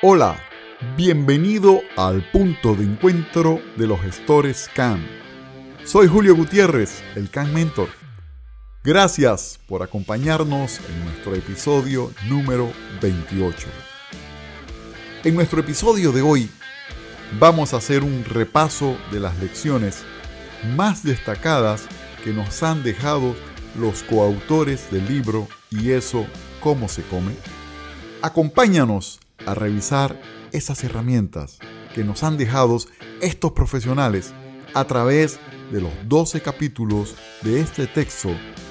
Hola, bienvenido al punto de encuentro de los gestores CAM. Soy Julio Gutiérrez, el CAM Mentor. Gracias por acompañarnos en nuestro episodio número 28. En nuestro episodio de hoy vamos a hacer un repaso de las lecciones más destacadas que nos han dejado los coautores del libro Y eso, ¿cómo se come? Acompáñanos a revisar esas herramientas que nos han dejado estos profesionales a través de los 12 capítulos de este texto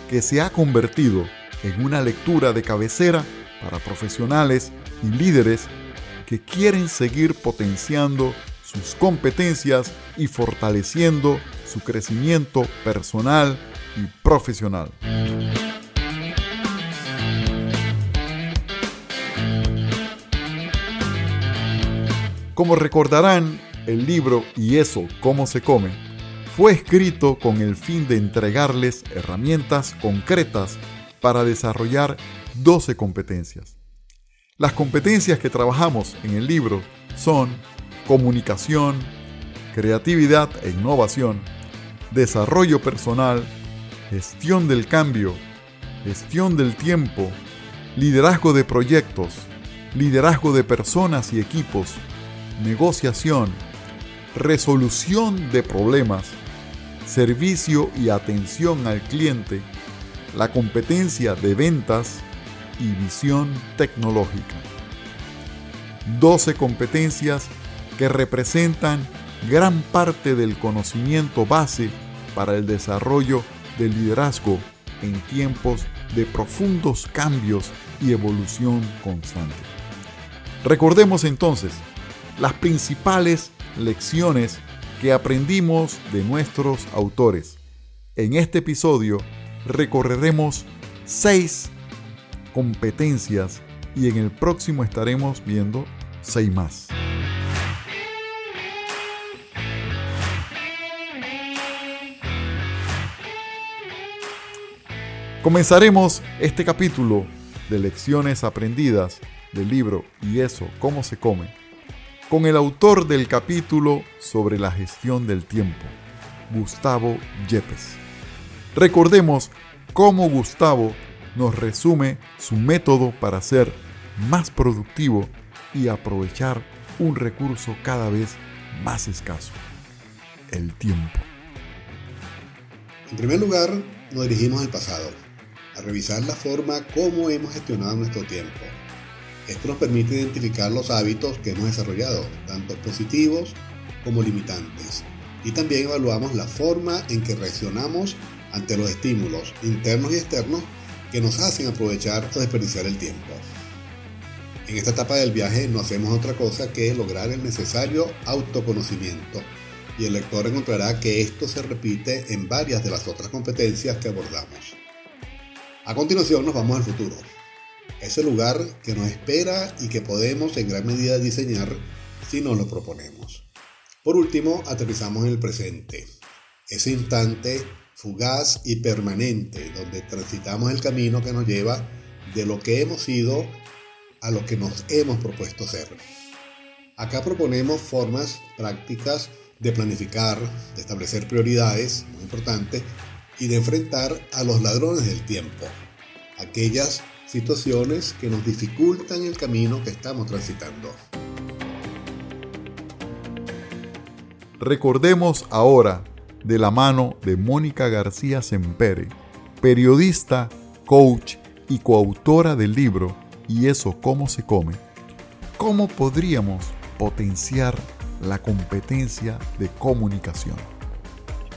que se ha convertido en una lectura de cabecera para profesionales y líderes que quieren seguir potenciando sus competencias y fortaleciendo su crecimiento personal y profesional. Como recordarán, el libro Y eso, cómo se come, fue escrito con el fin de entregarles herramientas concretas para desarrollar 12 competencias. Las competencias que trabajamos en el libro son comunicación, creatividad e innovación, desarrollo personal, gestión del cambio, gestión del tiempo, liderazgo de proyectos, liderazgo de personas y equipos, negociación, resolución de problemas, servicio y atención al cliente, la competencia de ventas y visión tecnológica. 12 competencias que representan gran parte del conocimiento base para el desarrollo del liderazgo en tiempos de profundos cambios y evolución constante. Recordemos entonces las principales lecciones que aprendimos de nuestros autores. En este episodio recorreremos seis competencias y en el próximo estaremos viendo seis más. Comenzaremos este capítulo de lecciones aprendidas del libro Y eso, cómo se come, con el autor del capítulo sobre la gestión del tiempo, Gustavo Yepes. Recordemos cómo Gustavo nos resume su método para ser más productivo y aprovechar un recurso cada vez más escaso, el tiempo. En primer lugar, nos dirigimos al pasado a revisar la forma como hemos gestionado nuestro tiempo. Esto nos permite identificar los hábitos que hemos desarrollado, tanto positivos como limitantes. Y también evaluamos la forma en que reaccionamos ante los estímulos internos y externos que nos hacen aprovechar o desperdiciar el tiempo. En esta etapa del viaje no hacemos otra cosa que lograr el necesario autoconocimiento y el lector encontrará que esto se repite en varias de las otras competencias que abordamos. A continuación nos vamos al futuro, ese lugar que nos espera y que podemos en gran medida diseñar si nos lo proponemos. Por último, aterrizamos en el presente, ese instante fugaz y permanente donde transitamos el camino que nos lleva de lo que hemos sido a lo que nos hemos propuesto ser. Acá proponemos formas prácticas de planificar, de establecer prioridades, muy importante, y de enfrentar a los ladrones del tiempo, aquellas situaciones que nos dificultan el camino que estamos transitando. Recordemos ahora, de la mano de Mónica García Sempere, periodista, coach y coautora del libro Y eso cómo se come, cómo podríamos potenciar la competencia de comunicación.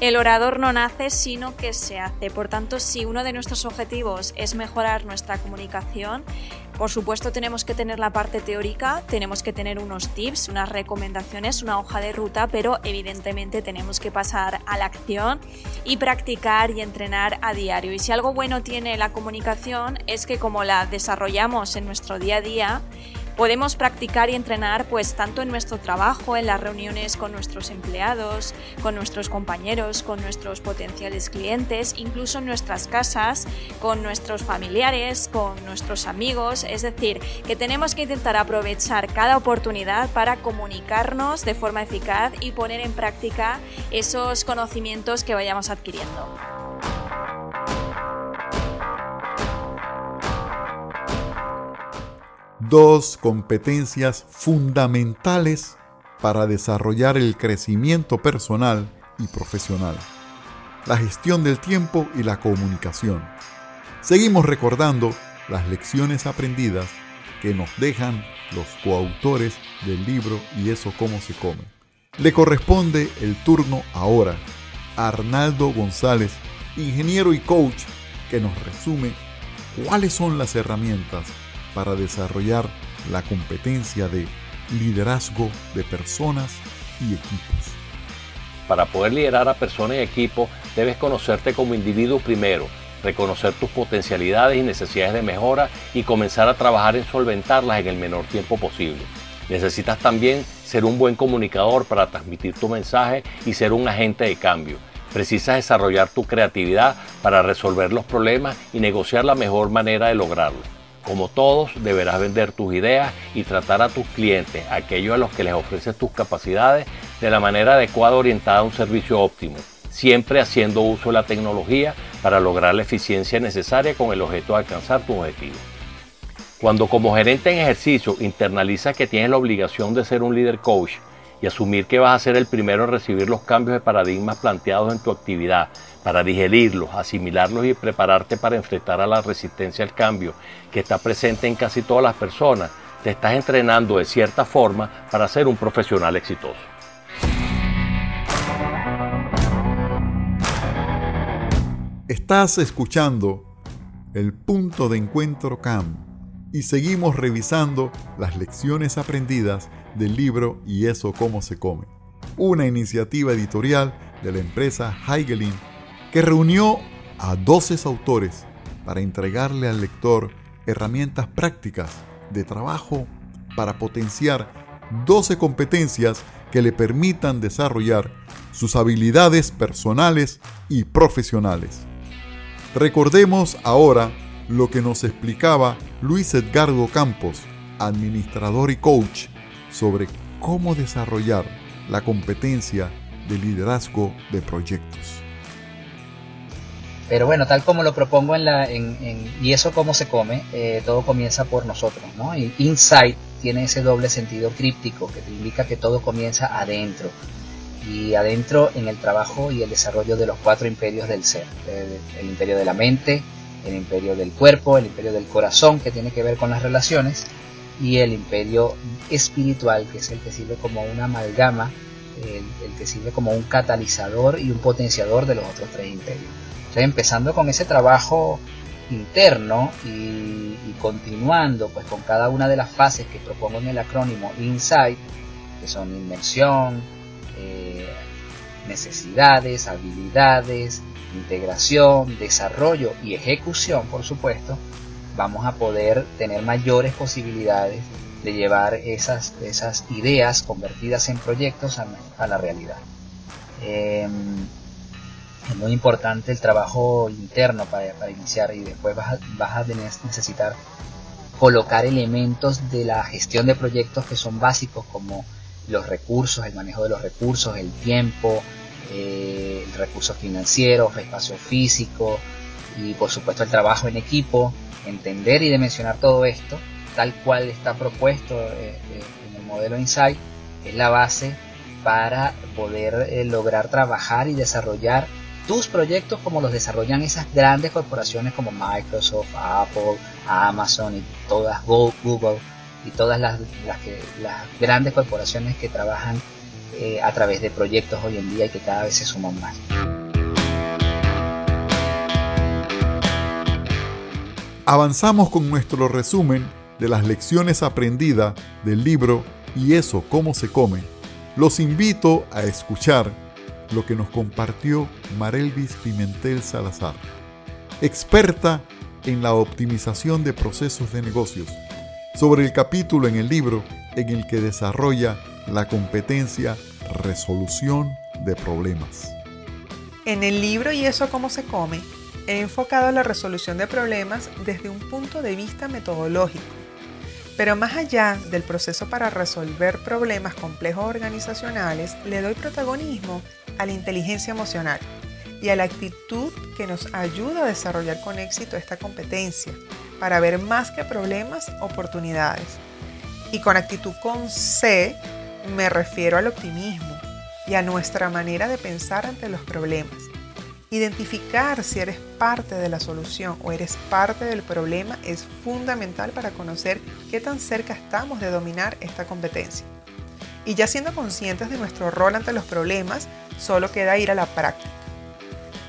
El orador no nace, sino que se hace. Por tanto, si uno de nuestros objetivos es mejorar nuestra comunicación, por supuesto tenemos que tener la parte teórica, tenemos que tener unos tips, unas recomendaciones, una hoja de ruta, pero evidentemente tenemos que pasar a la acción y practicar y entrenar a diario. Y si algo bueno tiene la comunicación es que como la desarrollamos en nuestro día a día, Podemos practicar y entrenar pues tanto en nuestro trabajo, en las reuniones con nuestros empleados, con nuestros compañeros, con nuestros potenciales clientes, incluso en nuestras casas, con nuestros familiares, con nuestros amigos. Es decir, que tenemos que intentar aprovechar cada oportunidad para comunicarnos de forma eficaz y poner en práctica esos conocimientos que vayamos adquiriendo. Dos competencias fundamentales para desarrollar el crecimiento personal y profesional, la gestión del tiempo y la comunicación. Seguimos recordando las lecciones aprendidas que nos dejan los coautores del libro y eso cómo se come. Le corresponde el turno ahora a Arnaldo González, ingeniero y coach, que nos resume cuáles son las herramientas para desarrollar la competencia de liderazgo de personas y equipos. Para poder liderar a personas y equipos, debes conocerte como individuo primero, reconocer tus potencialidades y necesidades de mejora y comenzar a trabajar en solventarlas en el menor tiempo posible. Necesitas también ser un buen comunicador para transmitir tu mensaje y ser un agente de cambio. Precisas desarrollar tu creatividad para resolver los problemas y negociar la mejor manera de lograrlo. Como todos, deberás vender tus ideas y tratar a tus clientes, aquellos a los que les ofreces tus capacidades, de la manera adecuada orientada a un servicio óptimo, siempre haciendo uso de la tecnología para lograr la eficiencia necesaria con el objeto de alcanzar tu objetivo. Cuando como gerente en ejercicio internalizas que tienes la obligación de ser un líder coach y asumir que vas a ser el primero en recibir los cambios de paradigmas planteados en tu actividad para digerirlos, asimilarlos y prepararte para enfrentar a la resistencia al cambio que está presente en casi todas las personas, te estás entrenando de cierta forma para ser un profesional exitoso. Estás escuchando el punto de encuentro CAM y seguimos revisando las lecciones aprendidas del libro Y eso cómo se come, una iniciativa editorial de la empresa Heigelin que reunió a 12 autores para entregarle al lector herramientas prácticas de trabajo para potenciar 12 competencias que le permitan desarrollar sus habilidades personales y profesionales. Recordemos ahora lo que nos explicaba Luis Edgardo Campos, administrador y coach, sobre cómo desarrollar la competencia de liderazgo de proyectos. Pero bueno, tal como lo propongo en la, y eso cómo se come, eh, todo comienza por nosotros, ¿no? Y insight tiene ese doble sentido críptico que te indica que todo comienza adentro. Y adentro en el trabajo y el desarrollo de los cuatro imperios del ser. el imperio de la mente, el imperio del cuerpo, el imperio del corazón que tiene que ver con las relaciones y el imperio espiritual que es el que sirve como una amalgama, el, que sirve como un catalizador y un potenciador de los otros tres imperios. Entonces, empezando con ese trabajo interno y, continuando pues con cada una de las fases que propongo en el acrónimo INSIGHT, que son inmersión, eh, necesidades, habilidades, integración, desarrollo y ejecución, por supuesto, vamos a poder tener mayores posibilidades de llevar esas, esas ideas convertidas en proyectos a, la realidad. Em, es muy importante el trabajo interno para, iniciar y después vas a, vas a necesitar colocar elementos de la gestión de proyectos que son básicos como los recursos, el manejo de los recursos, el tiempo, eh, el recurso financiero, el espacio físico y por supuesto el trabajo en equipo, entender y dimensionar todo esto tal cual está propuesto eh, eh, en el modelo Insight es la base para poder lograr trabajar y desarrollar tus proyectos como los desarrollan esas grandes corporaciones como Microsoft, Apple, Amazon y todas Google y todas las, grandes corporaciones que trabajan eh, a través de proyectos hoy en día y que cada vez se suman más. Avanzamos con nuestro resumen de las lecciones aprendidas del libro Y eso, cómo se come. Los invito a escuchar lo que nos compartió Marelvis Pimentel Salazar, experta en la optimización de procesos de negocios, sobre el capítulo en el libro en el que desarrolla la competencia resolución de problemas. En el libro Y eso cómo se come, he enfocado la resolución de problemas desde un punto de vista metodológico. Pero más allá del proceso para resolver problemas complejos organizacionales, le doy protagonismo a la inteligencia emocional y a la actitud que nos ayuda a desarrollar con éxito esta competencia para ver más que problemas, oportunidades. Y con actitud con C me refiero al optimismo y a nuestra manera de pensar ante los problemas. Identificar si eres parte de la solución o eres parte del problema es fundamental para conocer qué tan cerca estamos de dominar esta competencia. Y ya siendo conscientes de nuestro rol ante los problemas, solo queda ir a la práctica.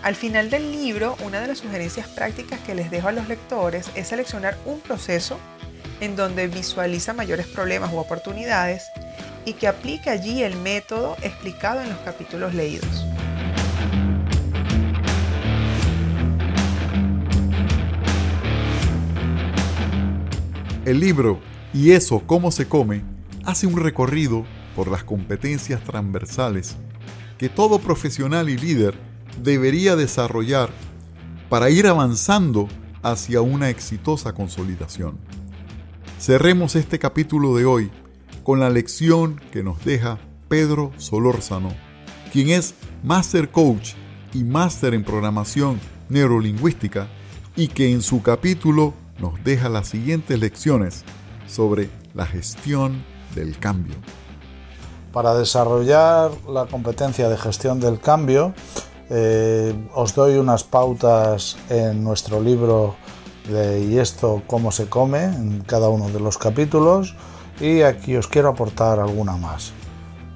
Al final del libro, una de las sugerencias prácticas que les dejo a los lectores es seleccionar un proceso en donde visualiza mayores problemas u oportunidades y que aplique allí el método explicado en los capítulos leídos. El libro Y eso, cómo se come, hace un recorrido por las competencias transversales que todo profesional y líder debería desarrollar para ir avanzando hacia una exitosa consolidación. Cerremos este capítulo de hoy con la lección que nos deja Pedro Solórzano, quien es Master Coach y Máster en Programación Neurolingüística y que en su capítulo nos deja las siguientes lecciones sobre la gestión del cambio. Para desarrollar la competencia de gestión del cambio, eh, os doy unas pautas en nuestro libro de Y esto cómo se come en cada uno de los capítulos y aquí os quiero aportar alguna más,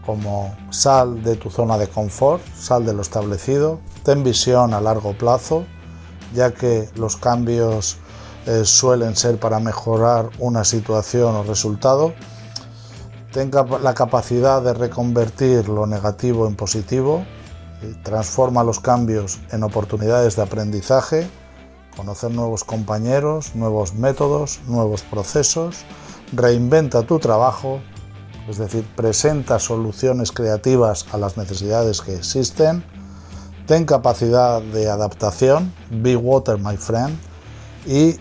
como sal de tu zona de confort, sal de lo establecido, ten visión a largo plazo, ya que los cambios eh, suelen ser para mejorar una situación o resultado, tenga la capacidad de reconvertir lo negativo en positivo, transforma los cambios en oportunidades de aprendizaje, conocer nuevos compañeros, nuevos métodos, nuevos procesos, reinventa tu trabajo, es decir, presenta soluciones creativas a las necesidades que existen, ten capacidad de adaptación, be water my friend, y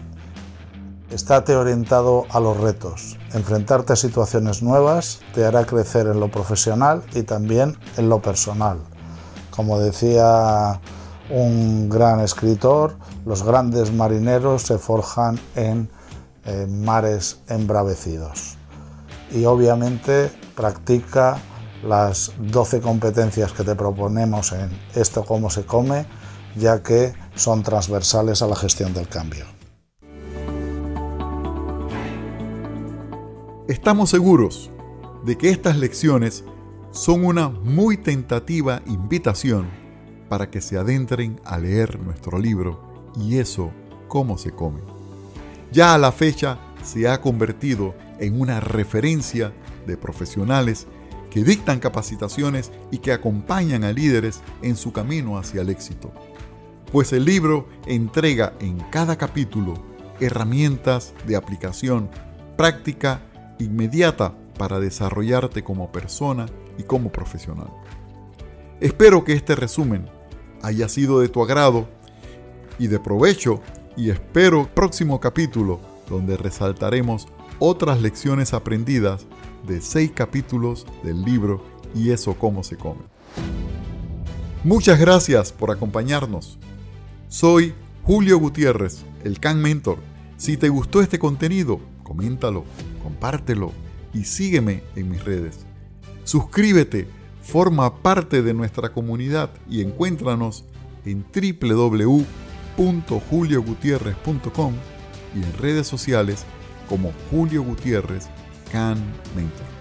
estate orientado a los retos. Enfrentarte a situaciones nuevas te hará crecer en lo profesional y también en lo personal. Como decía un gran escritor, los grandes marineros se forjan en mares embravecidos. Y obviamente practica las 12 competencias que te proponemos en esto cómo se come, ya que son transversales a la gestión del cambio. Estamos seguros de que estas lecciones son una muy tentativa invitación para que se adentren a leer nuestro libro y eso cómo se come ya a la fecha se ha convertido en una referencia de profesionales que dictan capacitaciones y que acompañan a líderes en su camino hacia el éxito. Pues el libro entrega en cada capítulo herramientas de aplicación práctica inmediata para desarrollarte como persona y como profesional. Espero que este resumen haya sido de tu agrado y de provecho y espero próximo capítulo donde resaltaremos otras lecciones aprendidas de seis capítulos del libro y eso cómo se come. Muchas gracias por acompañarnos. Soy Julio Gutiérrez, el Can Mentor. Si te gustó este contenido, coméntalo, compártelo y sígueme en mis redes. Suscríbete, forma parte de nuestra comunidad y encuéntranos en www juliogutierrez.com y en redes sociales como Julio Gutiérrez Can Mentor.